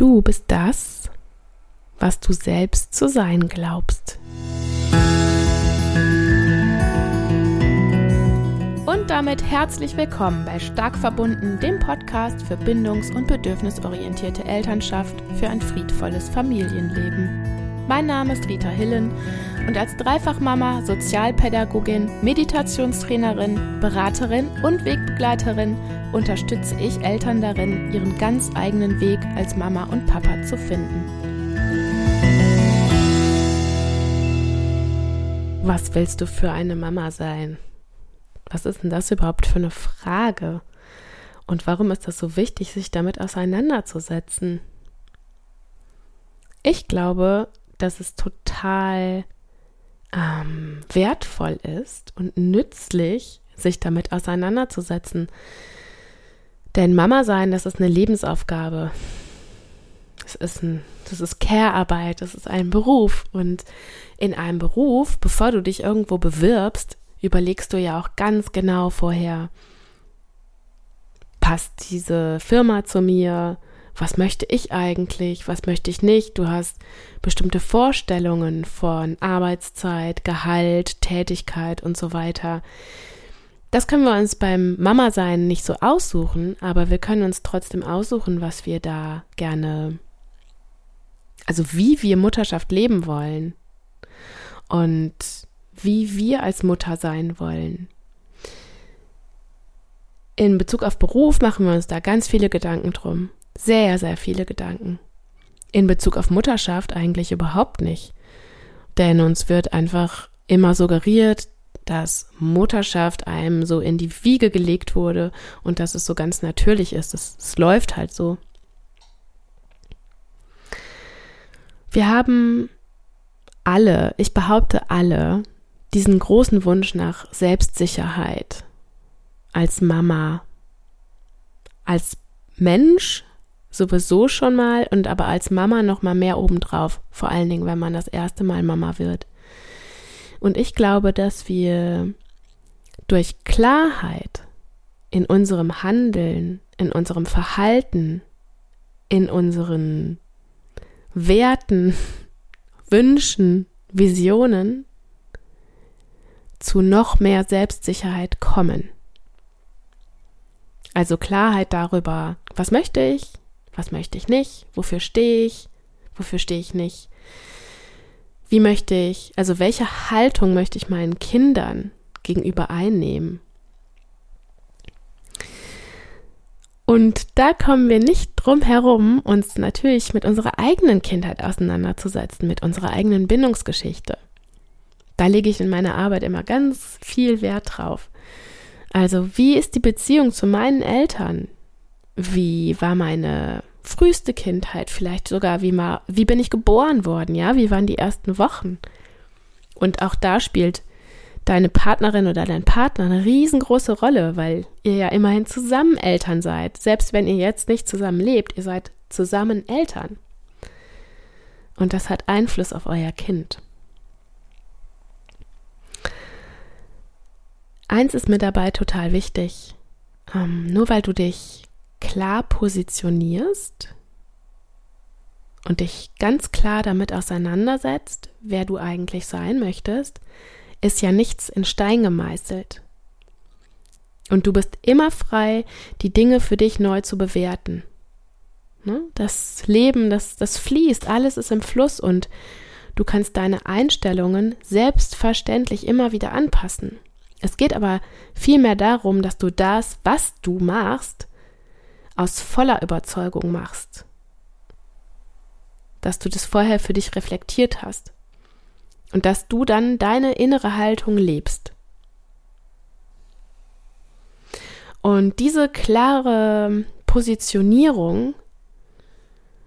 Du bist das, was du selbst zu sein glaubst. Und damit herzlich willkommen bei Stark verbunden, dem Podcast für bindungs- und bedürfnisorientierte Elternschaft für ein friedvolles Familienleben. Mein Name ist Rita Hillen und als Dreifachmama, Sozialpädagogin, Meditationstrainerin, Beraterin und Wegbegleiterin unterstütze ich Eltern darin, ihren ganz eigenen Weg als Mama und Papa zu finden. Was willst du für eine Mama sein? Was ist denn das überhaupt für eine Frage? Und warum ist das so wichtig, sich damit auseinanderzusetzen? Ich glaube, dass es total ähm, wertvoll ist und nützlich, sich damit auseinanderzusetzen. Denn Mama sein, das ist eine Lebensaufgabe. Das ist ein, das ist Care-Arbeit, das ist ein Beruf. Und in einem Beruf, bevor du dich irgendwo bewirbst, überlegst du ja auch ganz genau vorher, passt diese Firma zu mir? Was möchte ich eigentlich? Was möchte ich nicht? Du hast bestimmte Vorstellungen von Arbeitszeit, Gehalt, Tätigkeit und so weiter. Das können wir uns beim Mama-Sein nicht so aussuchen, aber wir können uns trotzdem aussuchen, was wir da gerne, also wie wir Mutterschaft leben wollen und wie wir als Mutter sein wollen. In Bezug auf Beruf machen wir uns da ganz viele Gedanken drum. Sehr, sehr viele Gedanken. In Bezug auf Mutterschaft eigentlich überhaupt nicht. Denn uns wird einfach immer suggeriert, dass Mutterschaft einem so in die Wiege gelegt wurde und dass es so ganz natürlich ist. Es, läuft halt so. Wir haben alle, ich behaupte alle, diesen großen Wunsch nach Selbstsicherheit als Mama, als Mensch sowieso schon mal und aber als Mama noch mal mehr obendrauf, vor allen Dingen, wenn man das erste Mal Mama wird. Und ich glaube, dass wir durch Klarheit in unserem Handeln, in unserem Verhalten, in unseren Werten, Wünschen, Visionen zu noch mehr Selbstsicherheit kommen. Also Klarheit darüber, was möchte ich, was möchte ich nicht, wofür stehe ich, wofür stehe ich nicht, wie möchte ich, also welche Haltung möchte ich meinen Kindern gegenüber einnehmen? Und da kommen wir nicht drum herum, uns natürlich mit unserer eigenen Kindheit auseinanderzusetzen, mit unserer eigenen Bindungsgeschichte. Da lege ich in meiner Arbeit immer ganz viel Wert drauf. Also, wie ist die Beziehung zu meinen Eltern? Wie war meine früheste Kindheit, vielleicht sogar, wie, mal, wie bin ich geboren worden, ja, wie waren die ersten Wochen. Und auch da spielt deine Partnerin oder dein Partner eine riesengroße Rolle, weil ihr ja immerhin zusammen Eltern seid. Selbst wenn ihr jetzt nicht zusammen lebt, ihr seid zusammen Eltern. Und das hat Einfluss auf euer Kind. Eins ist mir dabei total wichtig. Ähm, nur weil du dich klar positionierst und dich ganz klar damit auseinandersetzt, wer du eigentlich sein möchtest, ist ja nichts in Stein gemeißelt. Und du bist immer frei, die Dinge für dich neu zu bewerten. Ne? Das Leben, das, das fließt, alles ist im Fluss und du kannst deine Einstellungen selbstverständlich immer wieder anpassen. Es geht aber vielmehr darum, dass du das, was du machst, aus voller Überzeugung machst. Dass du das vorher für dich reflektiert hast. Und dass du dann deine innere Haltung lebst. Und diese klare Positionierung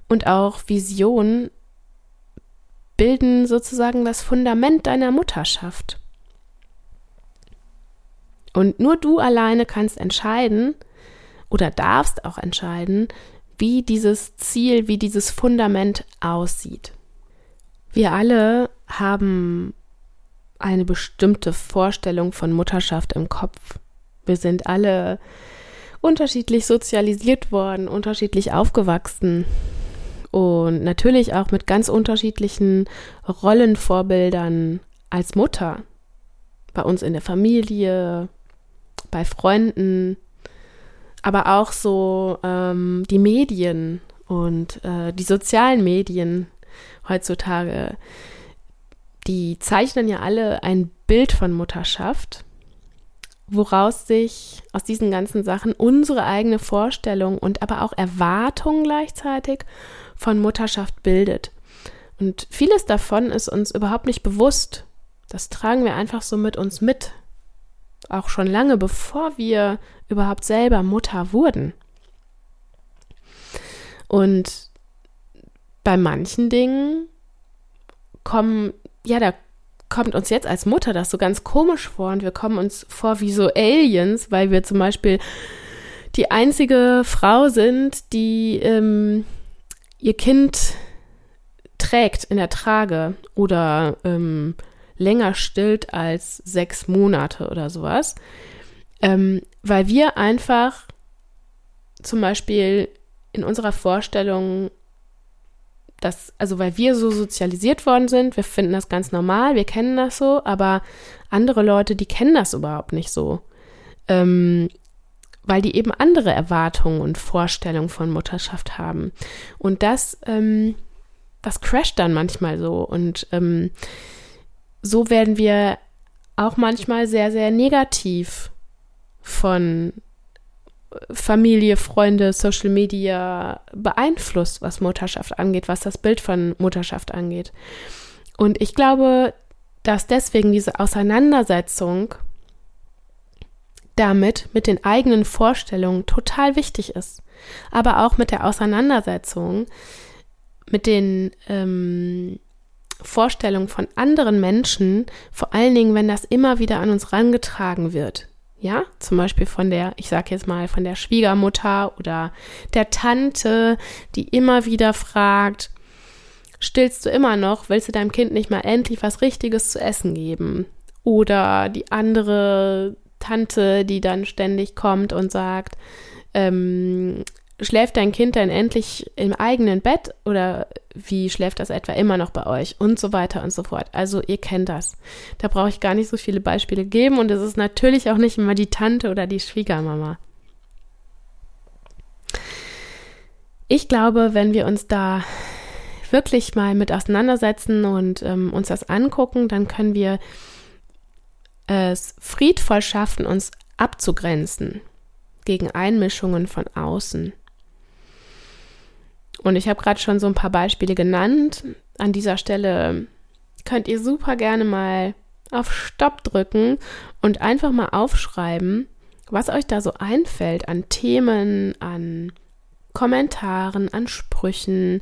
und auch Vision bilden sozusagen das Fundament deiner Mutterschaft. Und nur du alleine kannst entscheiden, oder darfst auch entscheiden, wie dieses Ziel, wie dieses Fundament aussieht. Wir alle haben eine bestimmte Vorstellung von Mutterschaft im Kopf. Wir sind alle unterschiedlich sozialisiert worden, unterschiedlich aufgewachsen. und natürlich auch mit ganz unterschiedlichen Rollenvorbildern als Mutter. Bei uns in der Familie, bei Freunden, aber auch so ähm, die Medien und äh, die sozialen Medien heutzutage, die zeichnen ja alle ein Bild von Mutterschaft, woraus sich aus diesen ganzen Sachen unsere eigene Vorstellung und aber auch Erwartung gleichzeitig von Mutterschaft bildet. Und vieles davon ist uns überhaupt nicht bewusst. Das tragen wir einfach so mit uns mit. Auch schon lange bevor wir überhaupt selber Mutter wurden. Und bei manchen Dingen kommen, ja, da kommt uns jetzt als Mutter das so ganz komisch vor und wir kommen uns vor wie so Aliens, weil wir zum Beispiel die einzige Frau sind, die ähm, ihr Kind trägt in der Trage oder ähm, länger stillt als sechs Monate oder sowas, ähm, weil wir einfach zum Beispiel in unserer Vorstellung, dass, also weil wir so sozialisiert worden sind, wir finden das ganz normal, wir kennen das so, aber andere Leute, die kennen das überhaupt nicht so. Ähm, weil die eben andere Erwartungen und Vorstellungen von Mutterschaft haben. Und das, ähm, das crasht dann manchmal so. Und ähm, so werden wir auch manchmal sehr, sehr negativ von Familie, Freunde, Social Media beeinflusst, was Mutterschaft angeht, was das Bild von Mutterschaft angeht. Und ich glaube, dass deswegen diese Auseinandersetzung damit, mit den eigenen Vorstellungen total wichtig ist. Aber auch mit der Auseinandersetzung mit den ähm, Vorstellungen von anderen Menschen, vor allen Dingen, wenn das immer wieder an uns rangetragen wird. Ja, zum Beispiel von der, ich sage jetzt mal, von der Schwiegermutter oder der Tante, die immer wieder fragt, stillst du immer noch, willst du deinem Kind nicht mal endlich was Richtiges zu essen geben? Oder die andere Tante, die dann ständig kommt und sagt, ähm, schläft dein Kind denn endlich im eigenen Bett oder wie schläft das etwa immer noch bei euch und so weiter und so fort. Also ihr kennt das. Da brauche ich gar nicht so viele Beispiele geben und es ist natürlich auch nicht immer die Tante oder die Schwiegermama. Ich glaube, wenn wir uns da wirklich mal mit auseinandersetzen und ähm, uns das angucken, dann können wir es friedvoll schaffen, uns abzugrenzen gegen Einmischungen von außen. Und ich habe gerade schon so ein paar Beispiele genannt. An dieser Stelle könnt ihr super gerne mal auf Stopp drücken und einfach mal aufschreiben, was euch da so einfällt an Themen, an Kommentaren, an Sprüchen,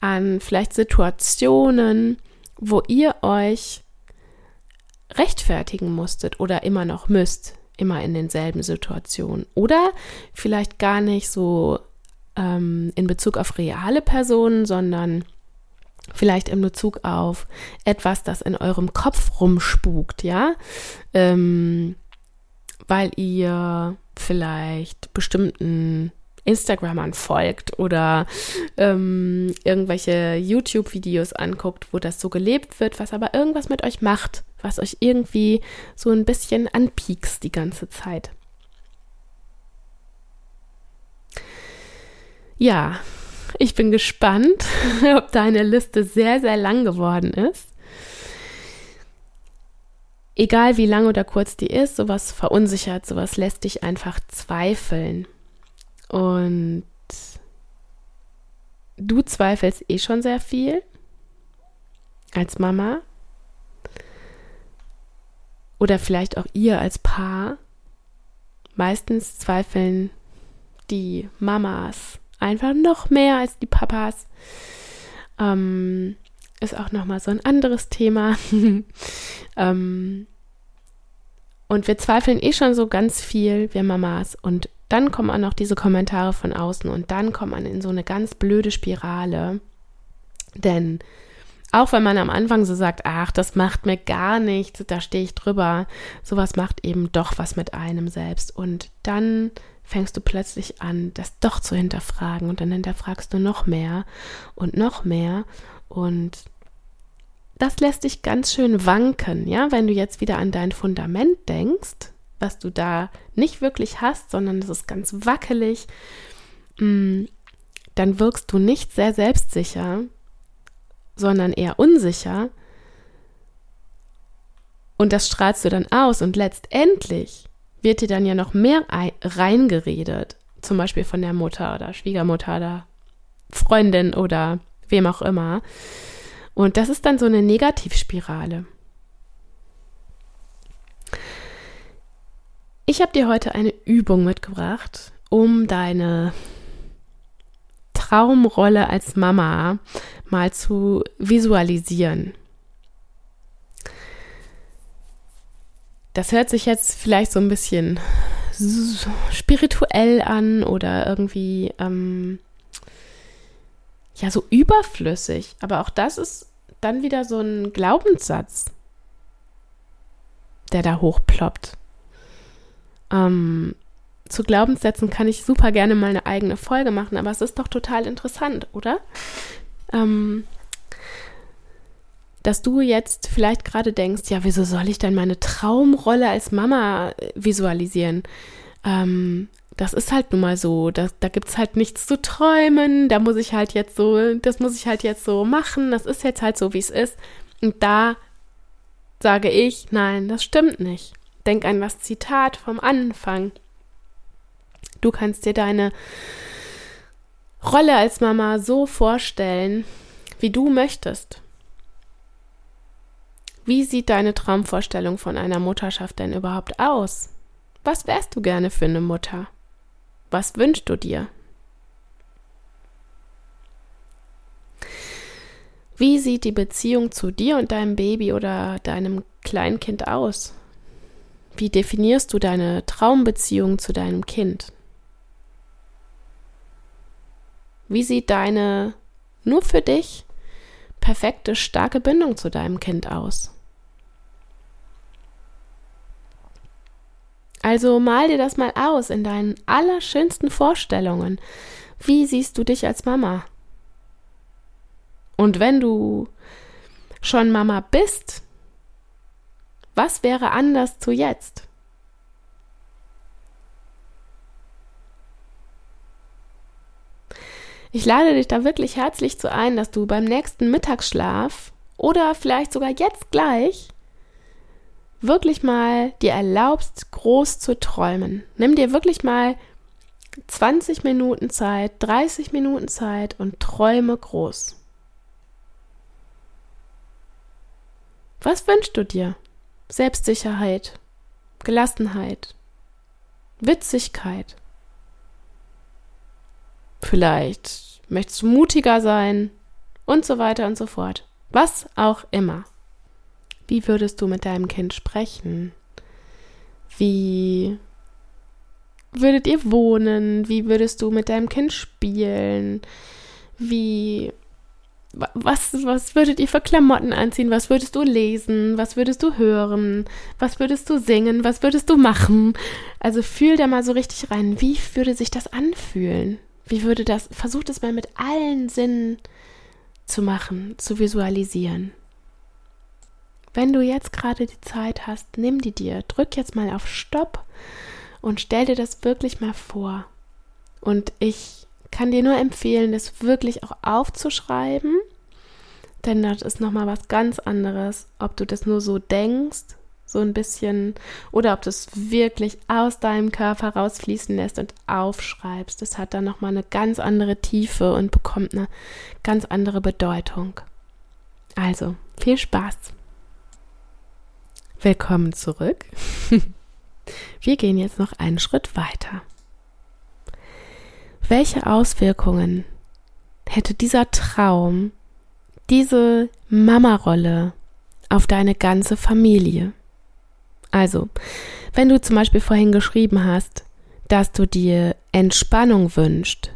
an vielleicht Situationen, wo ihr euch rechtfertigen musstet oder immer noch müsst, immer in denselben Situationen. Oder vielleicht gar nicht so ähm, in Bezug auf reale Personen, sondern vielleicht in Bezug auf etwas, das in eurem Kopf rumspukt, ja, ähm, weil ihr vielleicht bestimmten Instagramern folgt oder ähm, irgendwelche YouTube-Videos anguckt, wo das so gelebt wird, was aber irgendwas mit euch macht, was euch irgendwie so ein bisschen anpiekst die ganze Zeit. Ja, ich bin gespannt, ob deine Liste sehr, sehr lang geworden ist. Egal wie lang oder kurz die ist, sowas verunsichert, sowas lässt dich einfach zweifeln. Und du zweifelst eh schon sehr viel als Mama. Oder vielleicht auch ihr als Paar. Meistens zweifeln die Mamas einfach noch mehr als die Papas. Ähm, ist auch nochmal so ein anderes Thema. ähm, und wir zweifeln eh schon so ganz viel, wir Mamas. Und dann kommen auch noch diese Kommentare von außen und dann kommt man in so eine ganz blöde Spirale. Denn auch wenn man am Anfang so sagt, ach, das macht mir gar nichts, da stehe ich drüber, sowas macht eben doch was mit einem selbst. Und dann fängst du plötzlich an, das doch zu hinterfragen und dann hinterfragst du noch mehr und noch mehr und das lässt dich ganz schön wanken, ja, wenn du jetzt wieder an dein Fundament denkst, was du da nicht wirklich hast, sondern es ist ganz wackelig, mm, dann wirkst du nicht sehr selbstsicher, sondern eher unsicher. Und das strahlst du dann aus und letztendlich wird dir dann ja noch mehr reingeredet, zum Beispiel von der Mutter oder Schwiegermutter oder Freundin oder wem auch immer. Und das ist dann so eine Negativspirale. Ich habe dir heute eine Übung mitgebracht, um deine Traumrolle als Mama mal zu visualisieren. Das hört sich jetzt vielleicht so ein bisschen spirituell an oder irgendwie ähm, ja so überflüssig. Aber auch das ist dann wieder so ein Glaubenssatz, der da hochploppt. Ähm, zu Glaubenssätzen kann ich super gerne mal eine eigene Folge machen, aber es ist doch total interessant, oder? Ähm, dass du jetzt vielleicht gerade denkst, ja, wieso soll ich denn meine Traumrolle als Mama äh, visualisieren? Ähm, das ist halt nun mal so, da, da gibt es halt nichts zu träumen, da muss ich halt jetzt so, das muss ich halt jetzt so machen, das ist jetzt halt so, wie es ist. Und da sage ich, nein, das stimmt nicht. Denk an das Zitat vom Anfang. Du kannst dir deine Rolle als Mama so vorstellen, wie du möchtest. Wie sieht deine Traumvorstellung von einer Mutterschaft denn überhaupt aus? Was wärst du gerne für eine Mutter? Was wünschst du dir? Wie sieht die Beziehung zu dir und deinem Baby oder deinem Kleinkind aus? Wie definierst du deine Traumbeziehung zu deinem Kind? Wie sieht deine nur für dich perfekte, starke Bindung zu deinem Kind aus? Also mal dir das mal aus in deinen allerschönsten Vorstellungen. Wie siehst du dich als Mama? Und wenn du schon Mama bist, was wäre anders zu jetzt? Ich lade dich da wirklich herzlich zu ein, dass du beim nächsten Mittagsschlaf oder vielleicht sogar jetzt gleich wirklich mal dir erlaubst, groß zu träumen. Nimm dir wirklich mal 20 Minuten Zeit, 30 Minuten Zeit und träume groß. Was wünschst du dir? Selbstsicherheit, Gelassenheit, Witzigkeit. Vielleicht möchtest du mutiger sein und so weiter und so fort. Was auch immer. Wie würdest du mit deinem Kind sprechen? Wie würdet ihr wohnen? Wie würdest du mit deinem Kind spielen? Wie was, was würdet ihr für Klamotten anziehen? Was würdest du lesen? Was würdest du hören? Was würdest du singen? Was würdest du machen? Also fühl da mal so richtig rein. Wie würde sich das anfühlen? Wie würde das, versuch das mal mit allen Sinnen zu machen, zu visualisieren. Wenn du jetzt gerade die Zeit hast, nimm die dir, drück jetzt mal auf Stopp und stell dir das wirklich mal vor. Und ich kann dir nur empfehlen, das wirklich auch aufzuschreiben, denn das ist nochmal was ganz anderes, ob du das nur so denkst, so ein bisschen, oder ob du es wirklich aus deinem Körper rausfließen lässt und aufschreibst. Das hat dann nochmal eine ganz andere Tiefe und bekommt eine ganz andere Bedeutung. Also, viel Spaß! Willkommen zurück. Wir gehen jetzt noch einen Schritt weiter. Welche Auswirkungen hätte dieser Traum, diese Mama-Rolle auf deine ganze Familie? Also, wenn du zum Beispiel vorhin geschrieben hast, dass du dir Entspannung wünschst,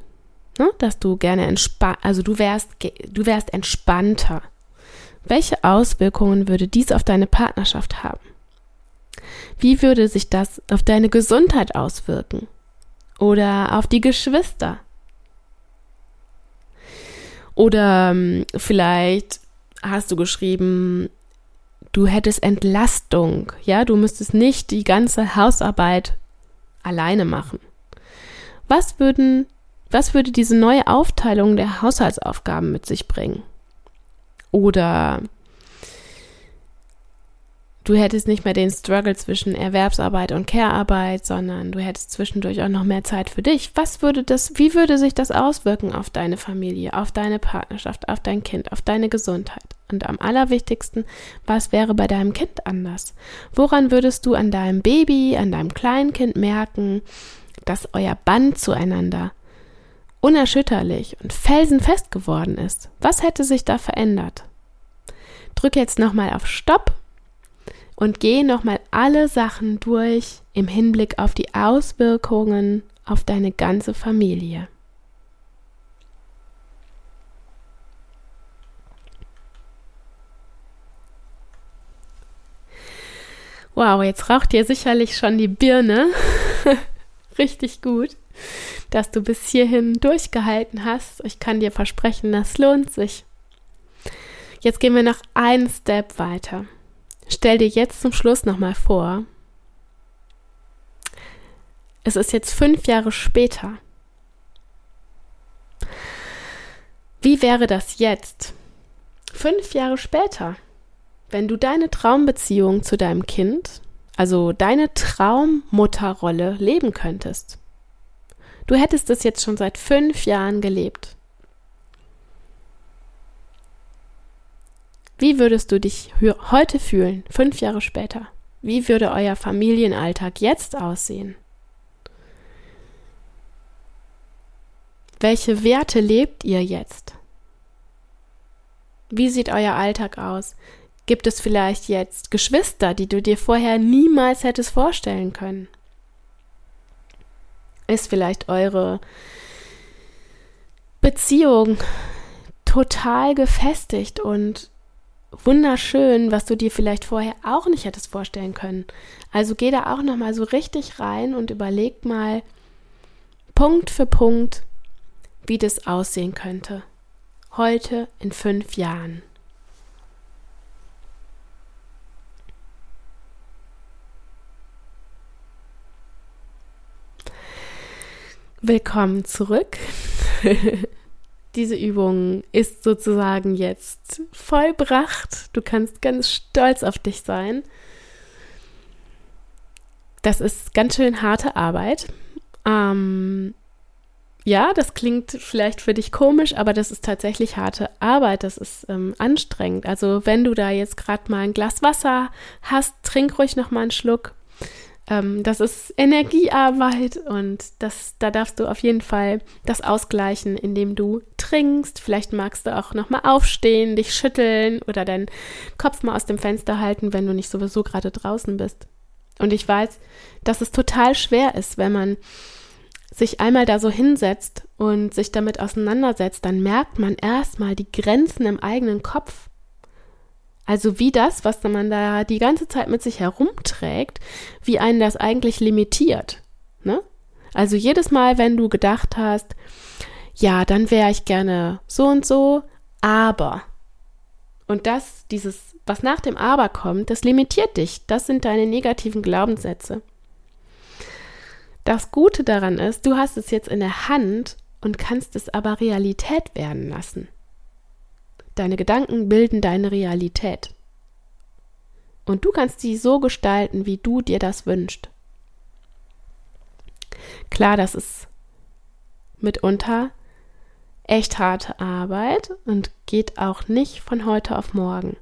ne? dass du gerne entspannt, also du wärst, du wärst entspannter, welche Auswirkungen würde dies auf deine Partnerschaft haben? Wie würde sich das auf deine Gesundheit auswirken? oder auf die Geschwister. Oder ähm, vielleicht hast du geschrieben, du hättest Entlastung, ja, du müsstest nicht die ganze Hausarbeit alleine machen. Was würden, was würde diese neue Aufteilung der Haushaltsaufgaben mit sich bringen? Oder du hättest nicht mehr den Struggle zwischen Erwerbsarbeit und Care-Arbeit, sondern du hättest zwischendurch auch noch mehr Zeit für dich. Was würde das, wie würde sich das auswirken auf deine Familie, auf deine Partnerschaft, auf dein Kind, auf deine Gesundheit? Und am allerwichtigsten, was wäre bei deinem Kind anders? Woran würdest du an deinem Baby, an deinem Kleinkind merken, dass euer Band zueinander unerschütterlich und felsenfest geworden ist? Was hätte sich da verändert? Drück jetzt nochmal auf Stopp und geh nochmal alle Sachen durch im Hinblick auf die Auswirkungen auf deine ganze Familie. Wow, jetzt raucht dir sicherlich schon die Birne. Richtig gut, dass du bis hierhin durchgehalten hast. Ich kann dir versprechen, das lohnt sich. Jetzt gehen wir noch einen Step weiter. Stell dir jetzt zum Schluss nochmal vor, es ist jetzt fünf Jahre später. Wie wäre das jetzt? Fünf Jahre später, wenn du deine Traumbeziehung zu deinem Kind, also deine Traummutterrolle leben könntest. Du hättest es jetzt schon seit fünf Jahren gelebt. Wie würdest du dich heute fühlen, fünf Jahre später? Wie würde euer Familienalltag jetzt aussehen? Welche Werte lebt ihr jetzt? Wie sieht euer Alltag aus? Gibt es vielleicht jetzt Geschwister, die du dir vorher niemals hättest vorstellen können? Ist vielleicht eure Beziehung total gefestigt und wunderschön, was du dir vielleicht vorher auch nicht hättest vorstellen können. Also geh da auch noch mal so richtig rein und überleg mal Punkt für Punkt, wie das aussehen könnte. Heute in fünf Jahren. Willkommen zurück. Diese Übung ist sozusagen jetzt vollbracht. Du kannst ganz stolz auf dich sein. Das ist ganz schön harte Arbeit. Ähm, ja, das klingt vielleicht für dich komisch, aber das ist tatsächlich harte Arbeit. Das ist ähm, anstrengend. Also wenn du da jetzt gerade mal ein Glas Wasser hast, trink ruhig noch mal einen Schluck ähm, das ist Energiearbeit und das, da darfst du auf jeden Fall das ausgleichen, indem du trinkst. Vielleicht magst du auch nochmal aufstehen, dich schütteln oder deinen Kopf mal aus dem Fenster halten, wenn du nicht sowieso gerade draußen bist. Und ich weiß, dass es total schwer ist, wenn man sich einmal da so hinsetzt und sich damit auseinandersetzt, dann merkt man erstmal die Grenzen im eigenen Kopf also wie das, was man da die ganze Zeit mit sich herumträgt, wie einen das eigentlich limitiert. Ne? Also jedes Mal, wenn du gedacht hast, ja, dann wäre ich gerne so und so, aber. Und das, dieses, was nach dem Aber kommt, das limitiert dich. Das sind deine negativen Glaubenssätze. Das Gute daran ist, du hast es jetzt in der Hand und kannst es aber Realität werden lassen. Deine Gedanken bilden deine Realität. Und du kannst sie so gestalten, wie du dir das wünschst. Klar, das ist mitunter echt harte Arbeit und geht auch nicht von heute auf morgen.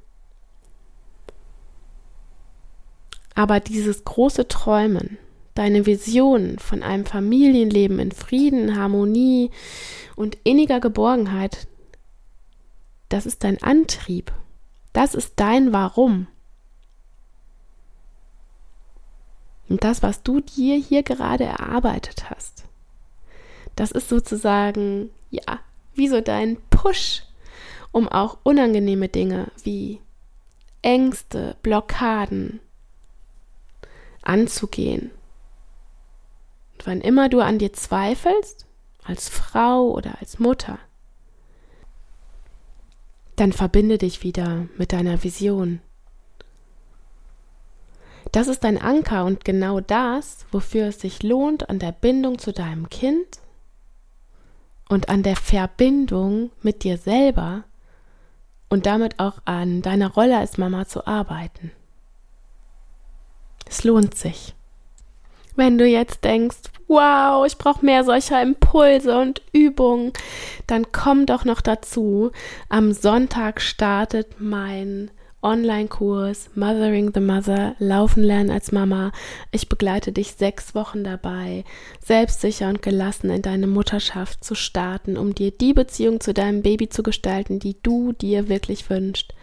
Aber dieses große Träumen, deine Vision von einem Familienleben in Frieden, Harmonie und inniger Geborgenheit, das ist dein Antrieb. Das ist dein Warum. Und das, was du dir hier gerade erarbeitet hast, das ist sozusagen, ja, wie so dein Push, um auch unangenehme Dinge wie Ängste, Blockaden anzugehen. wann immer du an dir zweifelst, als Frau oder als Mutter, dann verbinde dich wieder mit deiner Vision. Das ist dein Anker und genau das, wofür es sich lohnt, an der Bindung zu deinem Kind und an der Verbindung mit dir selber und damit auch an deiner Rolle als Mama zu arbeiten. Es lohnt sich. Wenn du jetzt denkst, wow, ich brauche mehr solcher Impulse und Übungen, dann komm doch noch dazu. Am Sonntag startet mein Online-Kurs Mothering the Mother, Laufen lernen als Mama. Ich begleite dich sechs Wochen dabei, selbstsicher und gelassen in deine Mutterschaft zu starten, um dir die Beziehung zu deinem Baby zu gestalten, die du dir wirklich wünschst.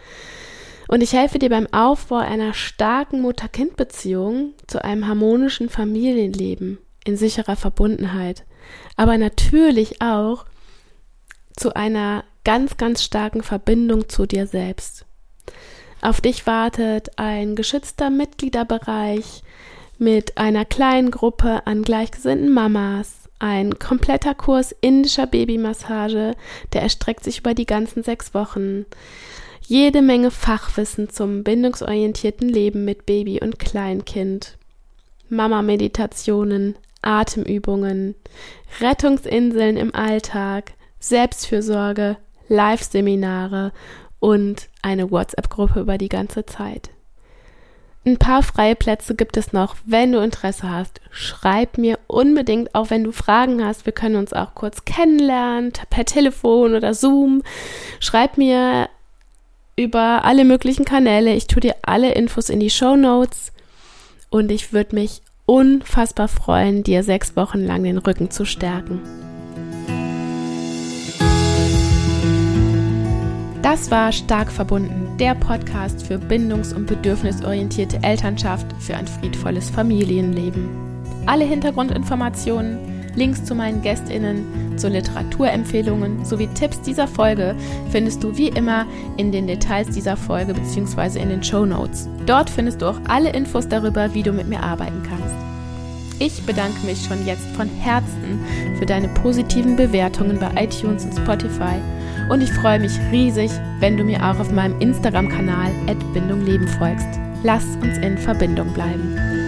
Und ich helfe dir beim Aufbau einer starken Mutter-Kind-Beziehung zu einem harmonischen Familienleben in sicherer Verbundenheit, aber natürlich auch zu einer ganz, ganz starken Verbindung zu dir selbst. Auf dich wartet ein geschützter Mitgliederbereich mit einer kleinen Gruppe an gleichgesinnten Mamas, ein kompletter Kurs indischer Babymassage, der erstreckt sich über die ganzen sechs Wochen jede Menge Fachwissen zum bindungsorientierten Leben mit Baby und Kleinkind, Mama-Meditationen, Atemübungen, Rettungsinseln im Alltag, Selbstfürsorge, Live-Seminare und eine WhatsApp-Gruppe über die ganze Zeit. Ein paar freie Plätze gibt es noch. Wenn du Interesse hast, schreib mir unbedingt, auch wenn du Fragen hast. Wir können uns auch kurz kennenlernen, per Telefon oder Zoom. Schreib mir über alle möglichen Kanäle. Ich tue dir alle Infos in die Show Notes und ich würde mich unfassbar freuen, dir sechs Wochen lang den Rücken zu stärken. Das war Stark verbunden, der Podcast für bindungs- und bedürfnisorientierte Elternschaft für ein friedvolles Familienleben. Alle Hintergrundinformationen Links zu meinen GästInnen, zu Literaturempfehlungen sowie Tipps dieser Folge findest du wie immer in den Details dieser Folge bzw. in den Show Notes. Dort findest du auch alle Infos darüber, wie du mit mir arbeiten kannst. Ich bedanke mich schon jetzt von Herzen für deine positiven Bewertungen bei iTunes und Spotify und ich freue mich riesig, wenn du mir auch auf meinem Instagram-Kanal Bindung Leben folgst. Lass uns in Verbindung bleiben.